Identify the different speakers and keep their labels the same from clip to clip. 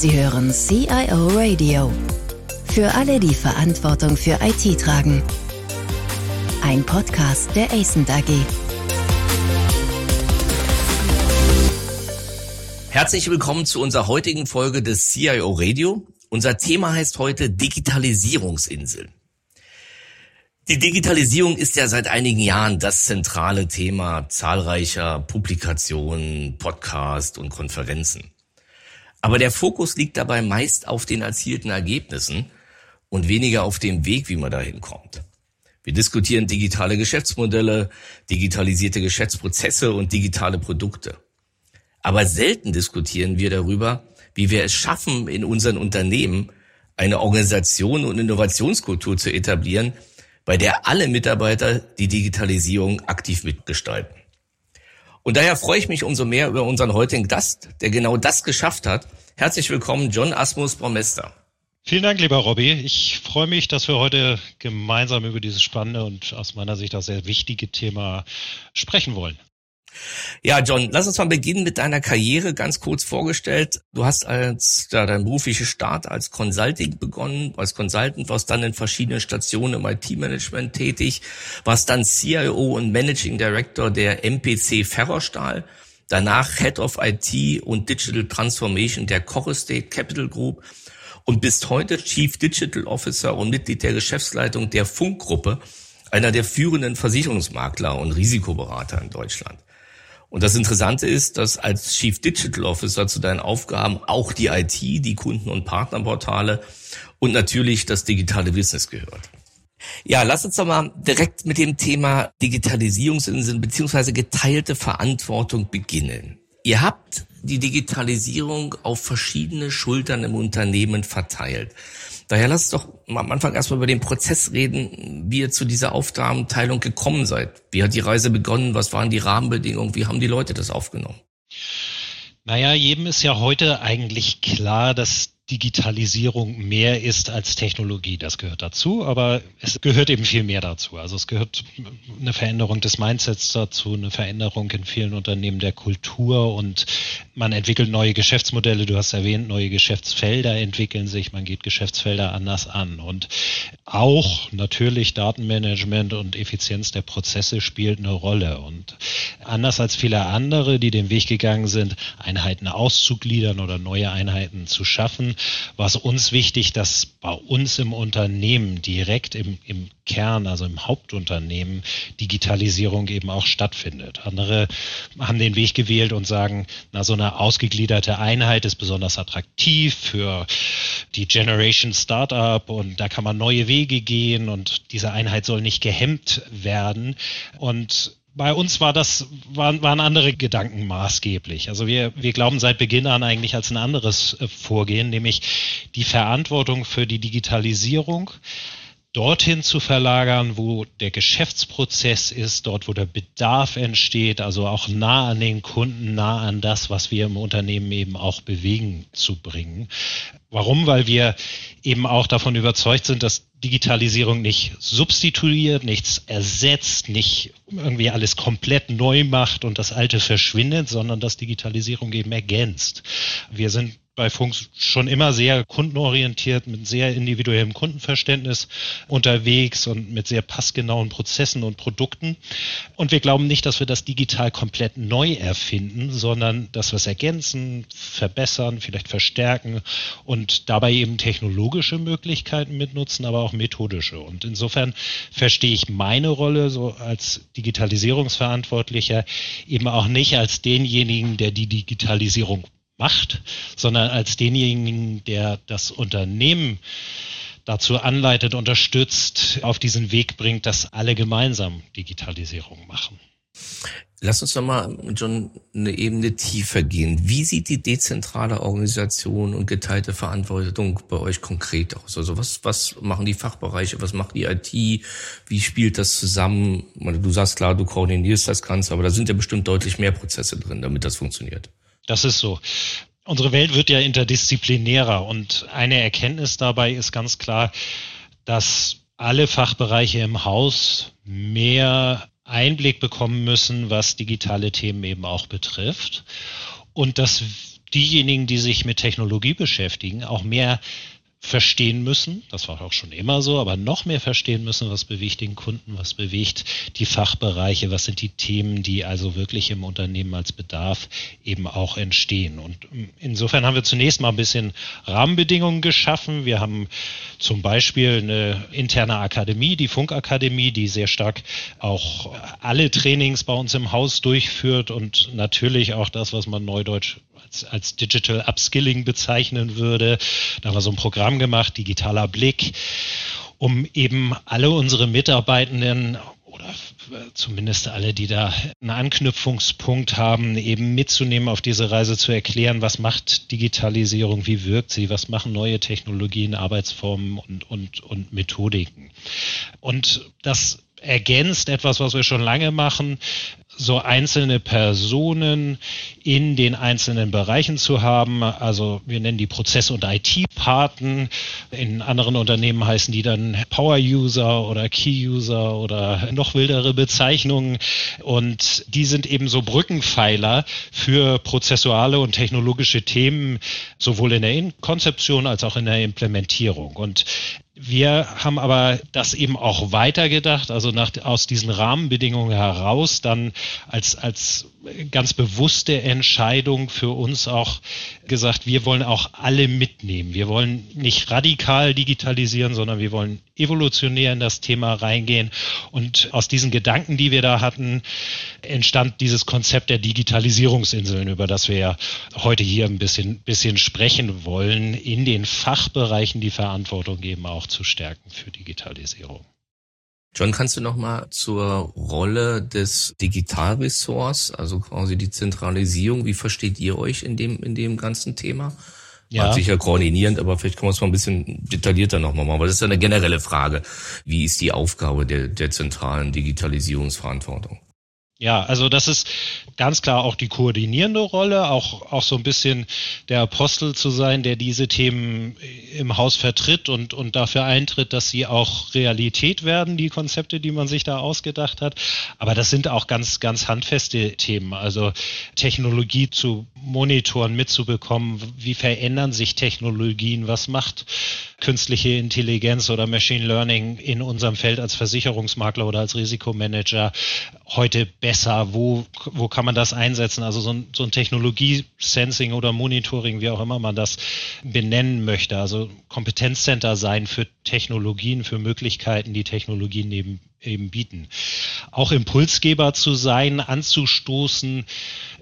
Speaker 1: Sie hören CIO Radio. Für alle, die Verantwortung für IT tragen. Ein Podcast der ACENT AG.
Speaker 2: Herzlich willkommen zu unserer heutigen Folge des CIO Radio. Unser Thema heißt heute Digitalisierungsinsel. Die Digitalisierung ist ja seit einigen Jahren das zentrale Thema zahlreicher Publikationen, Podcasts und Konferenzen. Aber der Fokus liegt dabei meist auf den erzielten Ergebnissen und weniger auf dem Weg, wie man dahin kommt. Wir diskutieren digitale Geschäftsmodelle, digitalisierte Geschäftsprozesse und digitale Produkte. Aber selten diskutieren wir darüber, wie wir es schaffen, in unseren Unternehmen eine Organisation und Innovationskultur zu etablieren, bei der alle Mitarbeiter die Digitalisierung aktiv mitgestalten. Und daher freue ich mich umso mehr über unseren heutigen Gast, der genau das geschafft hat. Herzlich willkommen, John Asmus Baumester.
Speaker 3: Vielen Dank, lieber Robby. Ich freue mich, dass wir heute gemeinsam über dieses spannende und aus meiner Sicht auch sehr wichtige Thema sprechen wollen.
Speaker 2: Ja, John, lass uns mal beginnen mit deiner Karriere ganz kurz vorgestellt. Du hast als ja, dein beruflicher Start als Consulting begonnen, als Consultant, warst dann in verschiedenen Stationen im IT-Management tätig, warst dann CIO und Managing Director der MPC Ferrostahl, danach Head of IT und Digital Transformation der Koch State Capital Group und bist heute Chief Digital Officer und Mitglied der Geschäftsleitung der Funkgruppe, einer der führenden Versicherungsmakler und Risikoberater in Deutschland. Und das Interessante ist, dass als Chief Digital Officer zu deinen Aufgaben auch die IT, die Kunden- und Partnerportale und natürlich das digitale Business gehört. Ja, lass uns doch mal direkt mit dem Thema Digitalisierungsinseln beziehungsweise geteilte Verantwortung beginnen. Ihr habt die Digitalisierung auf verschiedene Schultern im Unternehmen verteilt. Daher lasst doch am Anfang erstmal über den Prozess reden, wie ihr zu dieser Aufgabenteilung gekommen seid. Wie hat die Reise begonnen? Was waren die Rahmenbedingungen? Wie haben die Leute das aufgenommen?
Speaker 3: Naja, jedem ist ja heute eigentlich klar, dass Digitalisierung mehr ist als Technologie. Das gehört dazu, aber es gehört eben viel mehr dazu. Also es gehört eine Veränderung des Mindsets dazu, eine Veränderung in vielen Unternehmen der Kultur und man entwickelt neue Geschäftsmodelle. Du hast erwähnt, neue Geschäftsfelder entwickeln sich. Man geht Geschäftsfelder anders an und auch natürlich Datenmanagement und Effizienz der Prozesse spielt eine Rolle und anders als viele andere, die den Weg gegangen sind, Einheiten auszugliedern oder neue Einheiten zu schaffen, war es uns wichtig, dass bei uns im Unternehmen direkt im, im Kern, also im Hauptunternehmen, Digitalisierung eben auch stattfindet. Andere haben den Weg gewählt und sagen, na, so eine ausgegliederte Einheit ist besonders attraktiv für die Generation Startup und da kann man neue Wege gehen und diese Einheit soll nicht gehemmt werden. Und bei uns war das, waren, waren andere Gedanken maßgeblich. Also wir, wir glauben seit Beginn an eigentlich als ein anderes äh, Vorgehen, nämlich die Verantwortung für die Digitalisierung dorthin zu verlagern, wo der Geschäftsprozess ist, dort, wo der Bedarf entsteht, also auch nah an den Kunden, nah an das, was wir im Unternehmen eben auch bewegen, zu bringen. Warum? Weil wir eben auch davon überzeugt sind, dass Digitalisierung nicht substituiert, nichts ersetzt, nicht irgendwie alles komplett neu macht und das Alte verschwindet, sondern dass Digitalisierung eben ergänzt. Wir sind bei Funk schon immer sehr kundenorientiert, mit sehr individuellem Kundenverständnis unterwegs und mit sehr passgenauen Prozessen und Produkten. Und wir glauben nicht, dass wir das digital komplett neu erfinden, sondern dass wir es ergänzen, verbessern, vielleicht verstärken und dabei eben technologische Möglichkeiten mitnutzen, aber auch methodische. Und insofern verstehe ich meine Rolle so als Digitalisierungsverantwortlicher eben auch nicht als denjenigen, der die Digitalisierung macht, sondern als denjenigen, der das Unternehmen dazu anleitet, unterstützt, auf diesen Weg bringt, dass alle gemeinsam Digitalisierung machen.
Speaker 2: Lass uns nochmal, John, eine Ebene tiefer gehen. Wie sieht die dezentrale Organisation und geteilte Verantwortung bei euch konkret aus? Also was, was machen die Fachbereiche, was macht die IT, wie spielt das zusammen? Du sagst klar, du koordinierst das Ganze, aber da sind ja bestimmt deutlich mehr Prozesse drin, damit das funktioniert.
Speaker 3: Das ist so. Unsere Welt wird ja interdisziplinärer und eine Erkenntnis dabei ist ganz klar, dass alle Fachbereiche im Haus mehr Einblick bekommen müssen, was digitale Themen eben auch betrifft und dass diejenigen, die sich mit Technologie beschäftigen, auch mehr verstehen müssen, das war auch schon immer so, aber noch mehr verstehen müssen, was bewegt den Kunden, was bewegt die Fachbereiche, was sind die Themen, die also wirklich im Unternehmen als Bedarf eben auch entstehen. Und insofern haben wir zunächst mal ein bisschen Rahmenbedingungen geschaffen. Wir haben zum Beispiel eine interne Akademie, die Funkakademie, die sehr stark auch alle Trainings bei uns im Haus durchführt und natürlich auch das, was man neudeutsch als, als Digital Upskilling bezeichnen würde. Da haben wir so ein Programm gemacht, digitaler Blick, um eben alle unsere Mitarbeitenden oder zumindest alle, die da einen Anknüpfungspunkt haben, eben mitzunehmen auf diese Reise, zu erklären, was macht Digitalisierung, wie wirkt sie, was machen neue Technologien, Arbeitsformen und, und, und Methodiken. Und das ergänzt etwas, was wir schon lange machen, so einzelne Personen in den einzelnen Bereichen zu haben. Also wir nennen die Prozess- und IT-Paten. In anderen Unternehmen heißen die dann Power-User oder Key-User oder noch wildere Bezeichnungen. Und die sind eben so Brückenpfeiler für prozessuale und technologische Themen, sowohl in der Konzeption als auch in der Implementierung. Und wir haben aber das eben auch weitergedacht, also nach, aus diesen Rahmenbedingungen heraus dann als, als ganz bewusste Entscheidung für uns auch gesagt, wir wollen auch alle mitnehmen. Wir wollen nicht radikal digitalisieren, sondern wir wollen evolutionär in das Thema reingehen. Und aus diesen Gedanken, die wir da hatten, entstand dieses Konzept der Digitalisierungsinseln, über das wir ja heute hier ein bisschen, bisschen sprechen wollen, in den Fachbereichen die Verantwortung eben auch zu stärken für Digitalisierung.
Speaker 2: John, kannst du noch mal zur Rolle des Digitalressorts, also quasi die Zentralisierung, wie versteht ihr euch in dem, in dem ganzen Thema? Ja. sicher koordinierend, aber vielleicht kann man es mal ein bisschen detaillierter nochmal machen, weil das ist ja eine generelle Frage. Wie ist die Aufgabe der, der zentralen Digitalisierungsverantwortung?
Speaker 3: Ja, also das ist ganz klar auch die koordinierende Rolle, auch, auch so ein bisschen der Apostel zu sein, der diese Themen im Haus vertritt und, und dafür eintritt, dass sie auch Realität werden, die Konzepte, die man sich da ausgedacht hat. Aber das sind auch ganz, ganz handfeste Themen. Also Technologie zu monitoren, mitzubekommen, wie verändern sich Technologien, was macht künstliche Intelligenz oder Machine Learning in unserem Feld als Versicherungsmakler oder als Risikomanager heute besser? Wo, wo kann man das einsetzen? Also so ein, so ein Technologie-Sensing oder Monitoring, wie auch immer man das benennen möchte. Also Kompetenzcenter sein für Technologien, für Möglichkeiten, die Technologien eben, eben bieten. Auch Impulsgeber zu sein, anzustoßen,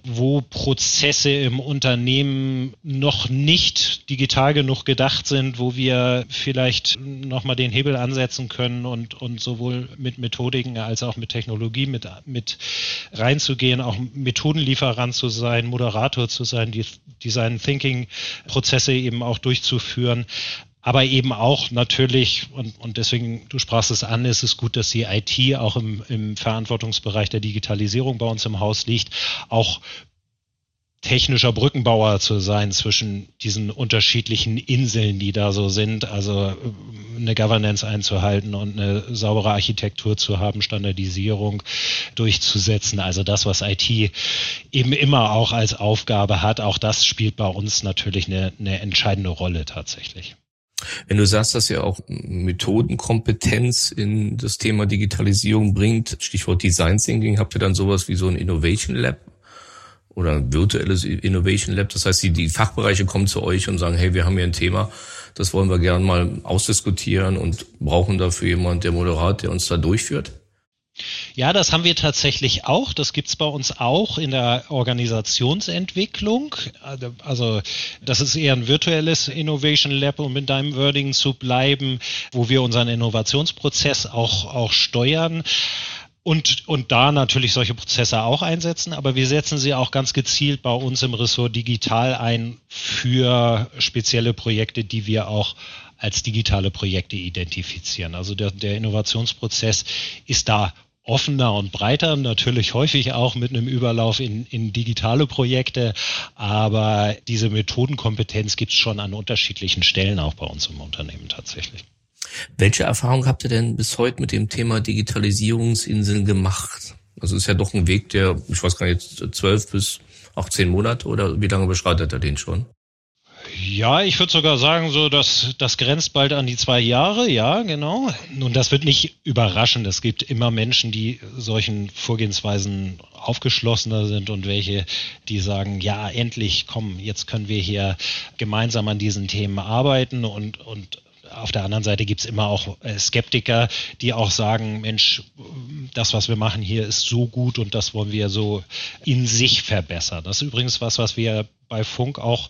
Speaker 3: wo Prozesse im Unternehmen noch nicht digital genug gedacht sind, wo wir vielleicht nochmal den Hebel ansetzen können und, und sowohl mit Methodiken als auch mit Technologie mit, mit reinzugehen, auch Methodenlieferant zu sein, Moderator zu sein, die Design Thinking Prozesse eben auch durchzuführen aber eben auch natürlich, und, und deswegen, du sprachst es an, ist es gut, dass die IT auch im, im Verantwortungsbereich der Digitalisierung bei uns im Haus liegt, auch technischer Brückenbauer zu sein zwischen diesen unterschiedlichen Inseln, die da so sind, also äh, eine Governance einzuhalten und eine saubere Architektur zu haben, Standardisierung durchzusetzen. Also das, was IT eben immer auch als Aufgabe hat, auch das spielt bei uns natürlich eine, eine entscheidende Rolle tatsächlich.
Speaker 2: Wenn du sagst, dass ihr auch Methodenkompetenz in das Thema Digitalisierung bringt, Stichwort Design Thinking, habt ihr dann sowas wie so ein Innovation Lab oder ein virtuelles Innovation Lab? Das heißt, die, die Fachbereiche kommen zu euch und sagen, hey, wir haben hier ein Thema, das wollen wir gerne mal ausdiskutieren und brauchen dafür jemand, der Moderat, der uns da durchführt?
Speaker 3: Ja, das haben wir tatsächlich auch. Das gibt's bei uns auch in der Organisationsentwicklung. Also das ist eher ein virtuelles Innovation Lab, um in deinem Wording zu bleiben, wo wir unseren Innovationsprozess auch, auch steuern. Und, und da natürlich solche Prozesse auch einsetzen, aber wir setzen sie auch ganz gezielt bei uns im Ressort digital ein für spezielle Projekte, die wir auch als digitale Projekte identifizieren. Also der, der Innovationsprozess ist da offener und breiter, natürlich häufig auch mit einem Überlauf in, in digitale Projekte, aber diese Methodenkompetenz gibt es schon an unterschiedlichen Stellen auch bei uns im Unternehmen tatsächlich.
Speaker 2: Welche Erfahrung habt ihr denn bis heute mit dem Thema Digitalisierungsinseln gemacht? Also ist ja doch ein Weg, der, ich weiß gar nicht, zwölf bis auch zehn Monate oder wie lange beschreitet er den schon?
Speaker 3: Ja, ich würde sogar sagen, so dass das grenzt bald an die zwei Jahre, ja, genau. Nun, das wird nicht überraschen. Es gibt immer Menschen, die solchen Vorgehensweisen aufgeschlossener sind und welche, die sagen, ja, endlich, komm, jetzt können wir hier gemeinsam an diesen Themen arbeiten und, und auf der anderen Seite gibt es immer auch äh, Skeptiker, die auch sagen, Mensch, das, was wir machen hier, ist so gut und das wollen wir so in sich verbessern. Das ist übrigens was, was wir bei Funk auch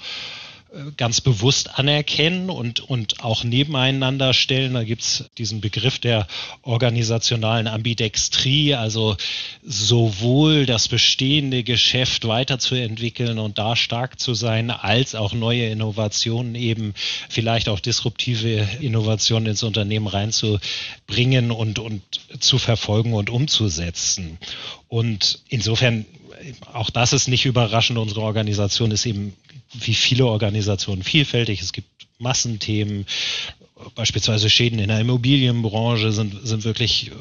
Speaker 3: ganz bewusst anerkennen und, und auch nebeneinander stellen. Da gibt es diesen Begriff der organisationalen Ambidextrie, also sowohl das bestehende Geschäft weiterzuentwickeln und da stark zu sein, als auch neue Innovationen eben vielleicht auch disruptive Innovationen ins Unternehmen reinzubringen und, und zu verfolgen und umzusetzen. Und insofern auch das ist nicht überraschend. Unsere Organisation ist eben wie viele Organisationen vielfältig. Es gibt Massenthemen, beispielsweise Schäden in der Immobilienbranche sind, sind wirklich äh,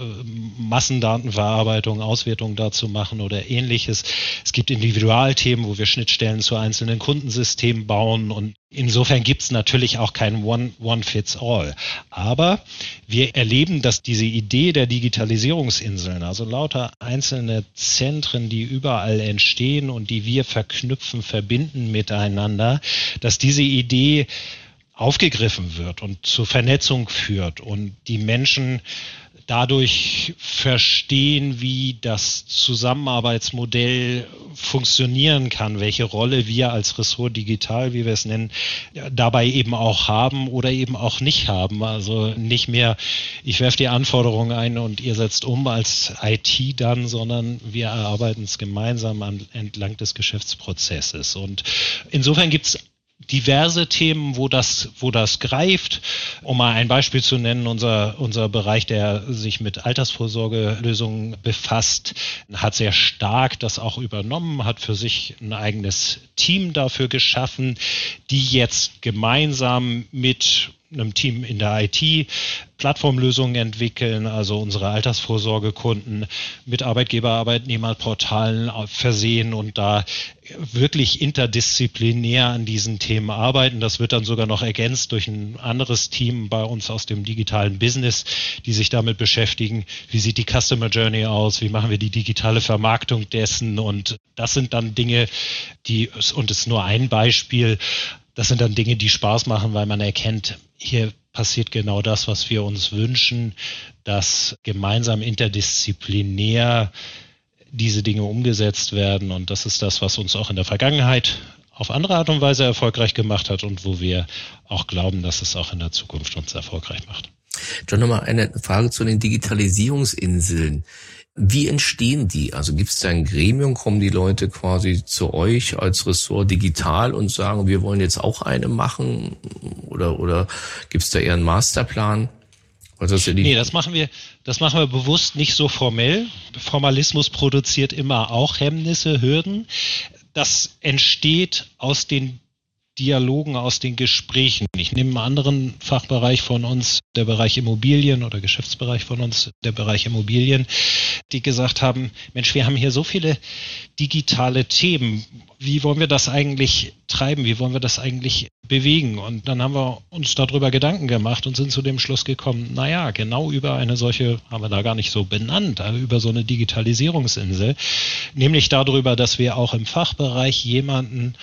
Speaker 3: Massendatenverarbeitung, Auswertung dazu machen oder ähnliches. Es gibt Individualthemen, wo wir Schnittstellen zu einzelnen Kundensystemen bauen und insofern gibt es natürlich auch kein One, One. Aber wir erleben, dass diese Idee der Digitalisierungsinseln, also lauter einzelne Zentren, die überall entstehen und die wir verknüpfen, verbinden miteinander, dass diese Idee aufgegriffen wird und zur Vernetzung führt und die Menschen dadurch verstehen, wie das Zusammenarbeitsmodell funktionieren kann, welche Rolle wir als Ressort digital, wie wir es nennen, dabei eben auch haben oder eben auch nicht haben. Also nicht mehr, ich werfe die Anforderungen ein und ihr setzt um als IT dann, sondern wir erarbeiten es gemeinsam an, entlang des Geschäftsprozesses. Und insofern gibt es diverse Themen, wo das, wo das greift. Um mal ein Beispiel zu nennen, unser, unser Bereich, der sich mit Altersvorsorgelösungen befasst, hat sehr stark das auch übernommen, hat für sich ein eigenes Team dafür geschaffen, die jetzt gemeinsam mit einem Team in der IT Plattformlösungen entwickeln, also unsere Altersvorsorgekunden mit Arbeitgeber, Arbeitnehmerportalen versehen und da wirklich interdisziplinär an diesen Themen arbeiten. Das wird dann sogar noch ergänzt durch ein anderes Team bei uns aus dem digitalen Business, die sich damit beschäftigen, wie sieht die Customer Journey aus, wie machen wir die digitale Vermarktung dessen? Und das sind dann Dinge, die, und es ist nur ein Beispiel, das sind dann Dinge, die Spaß machen, weil man erkennt, hier passiert genau das, was wir uns wünschen, dass gemeinsam interdisziplinär diese Dinge umgesetzt werden. Und das ist das, was uns auch in der Vergangenheit auf andere Art und Weise erfolgreich gemacht hat und wo wir auch glauben, dass es auch in der Zukunft uns erfolgreich macht.
Speaker 2: John, nochmal eine Frage zu den Digitalisierungsinseln. Wie entstehen die? Also gibt es da ein Gremium, kommen die Leute quasi zu euch als Ressort digital und sagen, wir wollen jetzt auch eine machen? Oder, oder gibt es da eher einen Masterplan?
Speaker 3: Also das nee, das machen wir, das machen wir bewusst nicht so formell. Formalismus produziert immer auch Hemmnisse, Hürden. Das entsteht aus den Dialogen, aus den Gesprächen. Ich nehme einen anderen Fachbereich von uns, der Bereich Immobilien oder Geschäftsbereich von uns, der Bereich Immobilien, die gesagt haben, Mensch, wir haben hier so viele digitale Themen. Wie wollen wir das eigentlich treiben? Wie wollen wir das eigentlich bewegen? Und dann haben wir uns darüber Gedanken gemacht und sind zu dem Schluss gekommen, naja, genau über eine solche, haben wir da gar nicht so benannt, aber über so eine Digitalisierungsinsel, nämlich darüber, dass wir auch im Fachbereich jemanden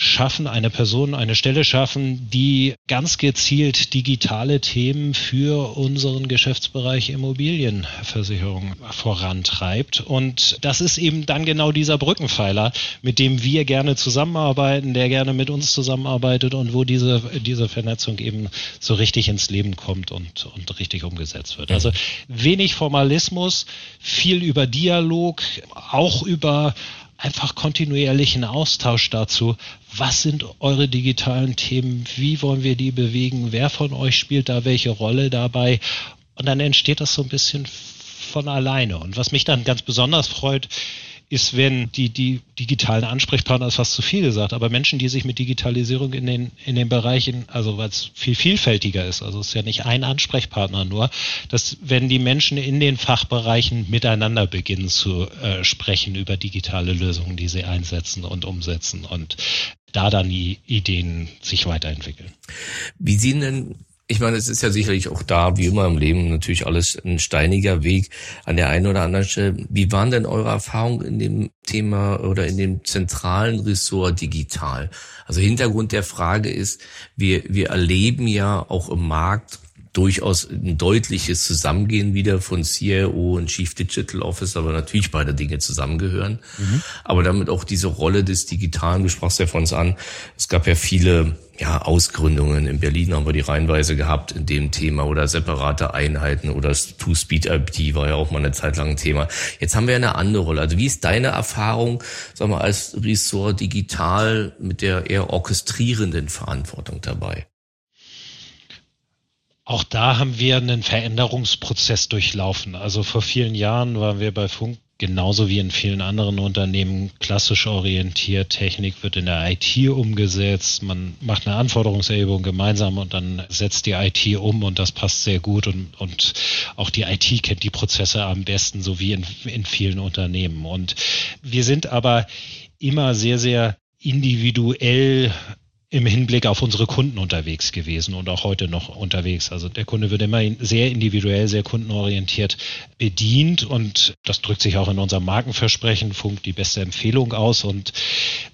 Speaker 3: schaffen, eine Person, eine Stelle schaffen, die ganz gezielt digitale Themen für unseren Geschäftsbereich Immobilienversicherung vorantreibt. Und das ist eben dann genau dieser Brückenpfeiler, mit dem wir gerne zusammenarbeiten, der gerne mit uns zusammenarbeitet und wo diese, diese Vernetzung eben so richtig ins Leben kommt und, und richtig umgesetzt wird. Also wenig Formalismus, viel über Dialog, auch über einfach kontinuierlichen Austausch dazu. Was sind eure digitalen Themen? Wie wollen wir die bewegen? Wer von euch spielt da welche Rolle dabei? Und dann entsteht das so ein bisschen von alleine. Und was mich dann ganz besonders freut, ist, wenn die, die digitalen Ansprechpartner ist fast zu viel gesagt, aber Menschen, die sich mit Digitalisierung in den, in den Bereichen, also weil es viel vielfältiger ist, also es ist ja nicht ein Ansprechpartner nur, dass wenn die Menschen in den Fachbereichen miteinander beginnen zu äh, sprechen über digitale Lösungen, die sie einsetzen und umsetzen und da dann die Ideen sich weiterentwickeln.
Speaker 2: Wie sehen denn ich meine, es ist ja sicherlich auch da, wie immer im Leben, natürlich alles ein steiniger Weg an der einen oder anderen Stelle. Wie waren denn eure Erfahrungen in dem Thema oder in dem zentralen Ressort digital? Also Hintergrund der Frage ist, wir, wir erleben ja auch im Markt durchaus ein deutliches Zusammengehen wieder von CIO und Chief Digital Officer, aber natürlich beide Dinge zusammengehören. Mhm. Aber damit auch diese Rolle des Digitalen, du sprachst ja von uns an, es gab ja viele ja, Ausgründungen. In Berlin haben wir die Reihenweise gehabt in dem Thema oder separate Einheiten oder Two-Speed-IP war ja auch mal eine Zeit lang ein Thema. Jetzt haben wir eine andere Rolle. Also wie ist deine Erfahrung, sag mal, als Ressort digital mit der eher orchestrierenden Verantwortung dabei?
Speaker 3: Auch da haben wir einen Veränderungsprozess durchlaufen. Also vor vielen Jahren waren wir bei Funk genauso wie in vielen anderen Unternehmen klassisch orientiert. Technik wird in der IT umgesetzt. Man macht eine Anforderungserhebung gemeinsam und dann setzt die IT um und das passt sehr gut. Und, und auch die IT kennt die Prozesse am besten, so wie in, in vielen Unternehmen. Und wir sind aber immer sehr, sehr individuell im Hinblick auf unsere Kunden unterwegs gewesen und auch heute noch unterwegs. Also der Kunde wird immer sehr individuell, sehr kundenorientiert bedient und das drückt sich auch in unserem Markenversprechen, Funk die beste Empfehlung aus und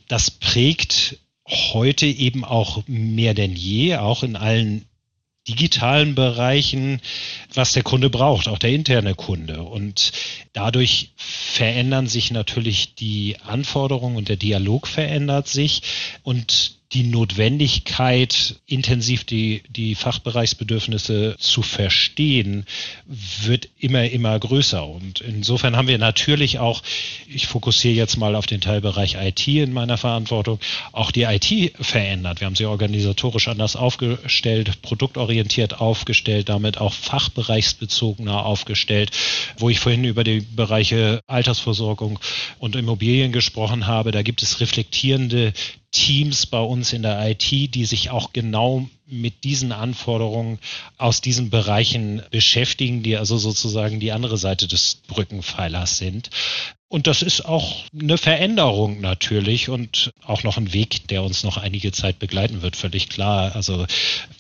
Speaker 3: das prägt heute eben auch mehr denn je, auch in allen digitalen Bereichen, was der Kunde braucht, auch der interne Kunde. Und dadurch verändern sich natürlich die Anforderungen und der Dialog verändert sich und die Notwendigkeit, intensiv die, die Fachbereichsbedürfnisse zu verstehen, wird immer, immer größer. Und insofern haben wir natürlich auch, ich fokussiere jetzt mal auf den Teilbereich IT in meiner Verantwortung, auch die IT verändert. Wir haben sie organisatorisch anders aufgestellt, produktorientiert aufgestellt, damit auch fachbereichsbezogener aufgestellt. Wo ich vorhin über die Bereiche Altersversorgung und Immobilien gesprochen habe, da gibt es reflektierende Teams bei uns in der IT, die sich auch genau mit diesen Anforderungen aus diesen Bereichen beschäftigen, die also sozusagen die andere Seite des Brückenpfeilers sind. Und das ist auch eine Veränderung natürlich und auch noch ein Weg, der uns noch einige Zeit begleiten wird, völlig klar. Also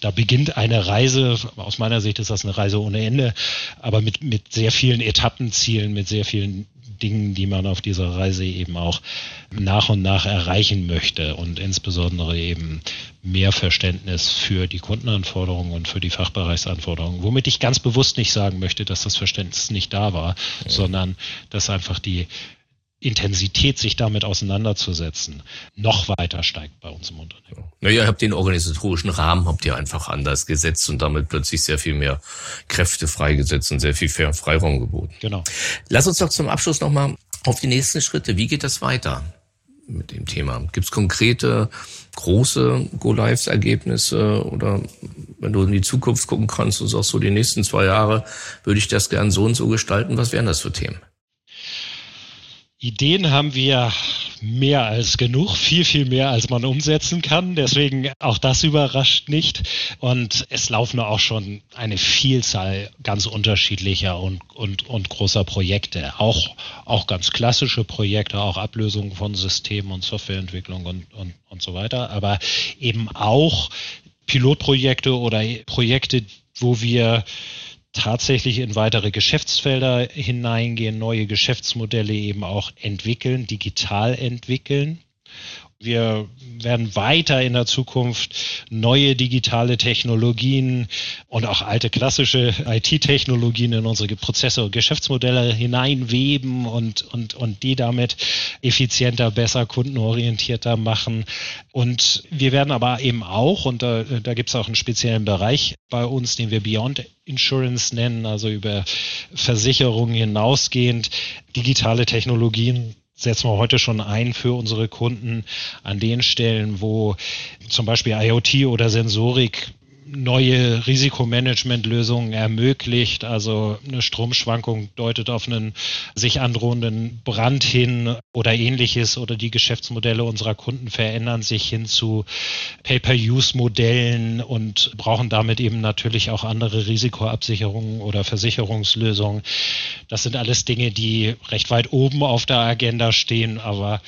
Speaker 3: da beginnt eine Reise, aus meiner Sicht ist das eine Reise ohne Ende, aber mit, mit sehr vielen Etappenzielen, mit sehr vielen Dingen, die man auf dieser Reise eben auch nach und nach erreichen möchte und insbesondere eben mehr Verständnis für die Kundenanforderungen und für die Fachbereichsanforderungen, womit ich ganz bewusst nicht sagen möchte, dass das Verständnis nicht da war, ja. sondern dass einfach die Intensität, sich damit auseinanderzusetzen, noch weiter steigt bei uns im Unternehmen.
Speaker 2: Naja, ihr habt den organisatorischen Rahmen, habt ihr einfach anders gesetzt und damit plötzlich sehr viel mehr Kräfte freigesetzt und sehr viel Freiraum geboten.
Speaker 3: Genau.
Speaker 2: Lass uns doch zum Abschluss nochmal auf die nächsten Schritte. Wie geht das weiter mit dem Thema? Gibt es konkrete, große Go-Lives-Ergebnisse oder wenn du in die Zukunft gucken kannst und sagst, so die nächsten zwei Jahre würde ich das gern so und so gestalten, was wären das für Themen?
Speaker 3: Ideen haben wir mehr als genug, viel, viel mehr, als man umsetzen kann. Deswegen auch das überrascht nicht. Und es laufen auch schon eine Vielzahl ganz unterschiedlicher und, und, und großer Projekte. Auch, auch ganz klassische Projekte, auch Ablösungen von Systemen und Softwareentwicklung und, und, und so weiter. Aber eben auch Pilotprojekte oder Projekte, wo wir tatsächlich in weitere Geschäftsfelder hineingehen, neue Geschäftsmodelle eben auch entwickeln, digital entwickeln. Wir werden weiter in der Zukunft neue digitale Technologien und auch alte klassische IT-Technologien in unsere Prozesse und Geschäftsmodelle hineinweben und, und, und die damit effizienter, besser, kundenorientierter machen. Und wir werden aber eben auch, und da, da gibt es auch einen speziellen Bereich bei uns, den wir Beyond Insurance nennen, also über Versicherungen hinausgehend, digitale Technologien setzen wir heute schon ein für unsere Kunden an den Stellen, wo zum Beispiel IoT oder Sensorik neue Risikomanagementlösungen ermöglicht. Also eine Stromschwankung deutet auf einen sich androhenden Brand hin oder ähnliches oder die Geschäftsmodelle unserer Kunden verändern sich hin zu Pay-per-Use-Modellen und brauchen damit eben natürlich auch andere Risikoabsicherungen oder Versicherungslösungen. Das sind alles Dinge, die recht weit oben auf der Agenda stehen, aber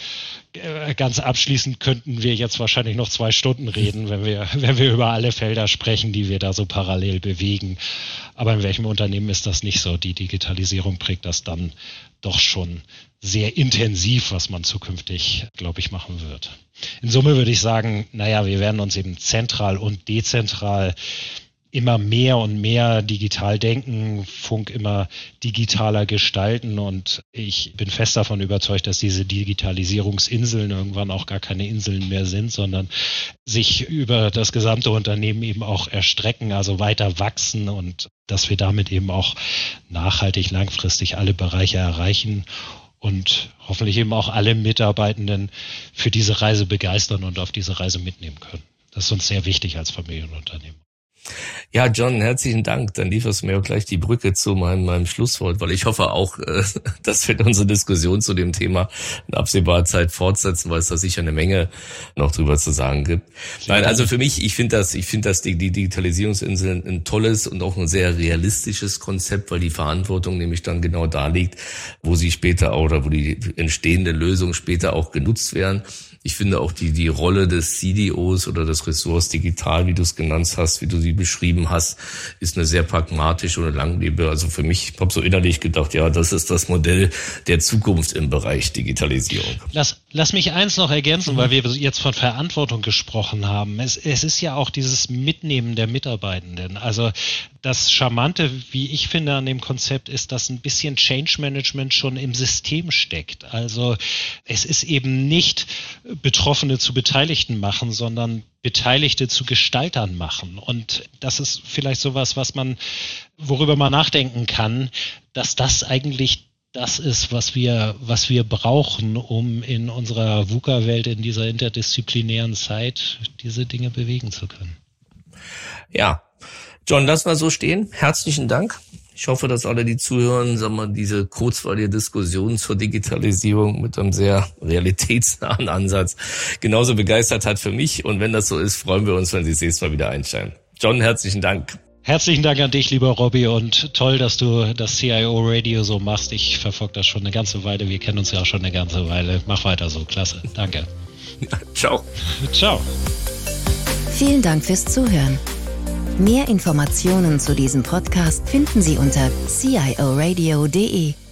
Speaker 3: ganz abschließend könnten wir jetzt wahrscheinlich noch zwei Stunden reden, wenn wir, wenn wir über alle Felder sprechen, die wir da so parallel bewegen. Aber in welchem Unternehmen ist das nicht so? Die Digitalisierung prägt das dann doch schon sehr intensiv, was man zukünftig, glaube ich, machen wird. In Summe würde ich sagen, naja, wir werden uns eben zentral und dezentral immer mehr und mehr digital denken, Funk immer digitaler gestalten und ich bin fest davon überzeugt, dass diese Digitalisierungsinseln irgendwann auch gar keine Inseln mehr sind, sondern sich über das gesamte Unternehmen eben auch erstrecken, also weiter wachsen und dass wir damit eben auch nachhaltig langfristig alle Bereiche erreichen und hoffentlich eben auch alle Mitarbeitenden für diese Reise begeistern und auf diese Reise mitnehmen können. Das ist uns sehr wichtig als Familienunternehmen.
Speaker 2: Ja, John, herzlichen Dank. Dann lieferst du mir auch gleich die Brücke zu meinem, meinem Schlusswort, weil ich hoffe auch, äh, dass wir unsere Diskussion zu dem Thema in absehbarer Zeit fortsetzen, weil es da sicher eine Menge noch drüber zu sagen gibt. Nein, also für mich, ich finde das, ich finde das die, die Digitalisierungsinsel ein tolles und auch ein sehr realistisches Konzept, weil die Verantwortung nämlich dann genau da liegt, wo sie später auch, oder wo die entstehende Lösung später auch genutzt werden. Ich finde auch die, die Rolle des CDOs oder des Ressorts digital, wie du es genannt hast, wie du sie beschrieben hast, ist eine sehr pragmatische und langlebige. Also für mich, ich habe so innerlich gedacht, ja, das ist das Modell der Zukunft im Bereich Digitalisierung.
Speaker 3: Lass, lass mich eins noch ergänzen, mhm. weil wir jetzt von Verantwortung gesprochen haben. Es, es ist ja auch dieses Mitnehmen der Mitarbeitenden. Also das Charmante, wie ich finde, an dem Konzept ist, dass ein bisschen Change Management schon im System steckt. Also es ist eben nicht Betroffene zu Beteiligten machen, sondern Beteiligte zu Gestaltern machen. Und das ist vielleicht sowas, was man, worüber man nachdenken kann, dass das eigentlich das ist, was wir, was wir brauchen, um in unserer VUCA-Welt, in dieser interdisziplinären Zeit, diese Dinge bewegen zu können.
Speaker 2: Ja, John, lass mal so stehen. Herzlichen Dank. Ich hoffe, dass alle, die zuhören, sagen wir, diese kurzweilige Diskussion zur Digitalisierung mit einem sehr realitätsnahen Ansatz genauso begeistert hat für mich. Und wenn das so ist, freuen wir uns, wenn Sie das nächste Mal wieder einsteigen. John, herzlichen Dank.
Speaker 3: Herzlichen Dank an dich, lieber Robby, und toll, dass du das CIO Radio so machst. Ich verfolge das schon eine ganze Weile. Wir kennen uns ja auch schon eine ganze Weile. Mach weiter so. Klasse. Danke.
Speaker 2: Ciao.
Speaker 3: Ciao.
Speaker 1: Vielen Dank fürs Zuhören. Mehr Informationen zu diesem Podcast finden Sie unter cioradio.de.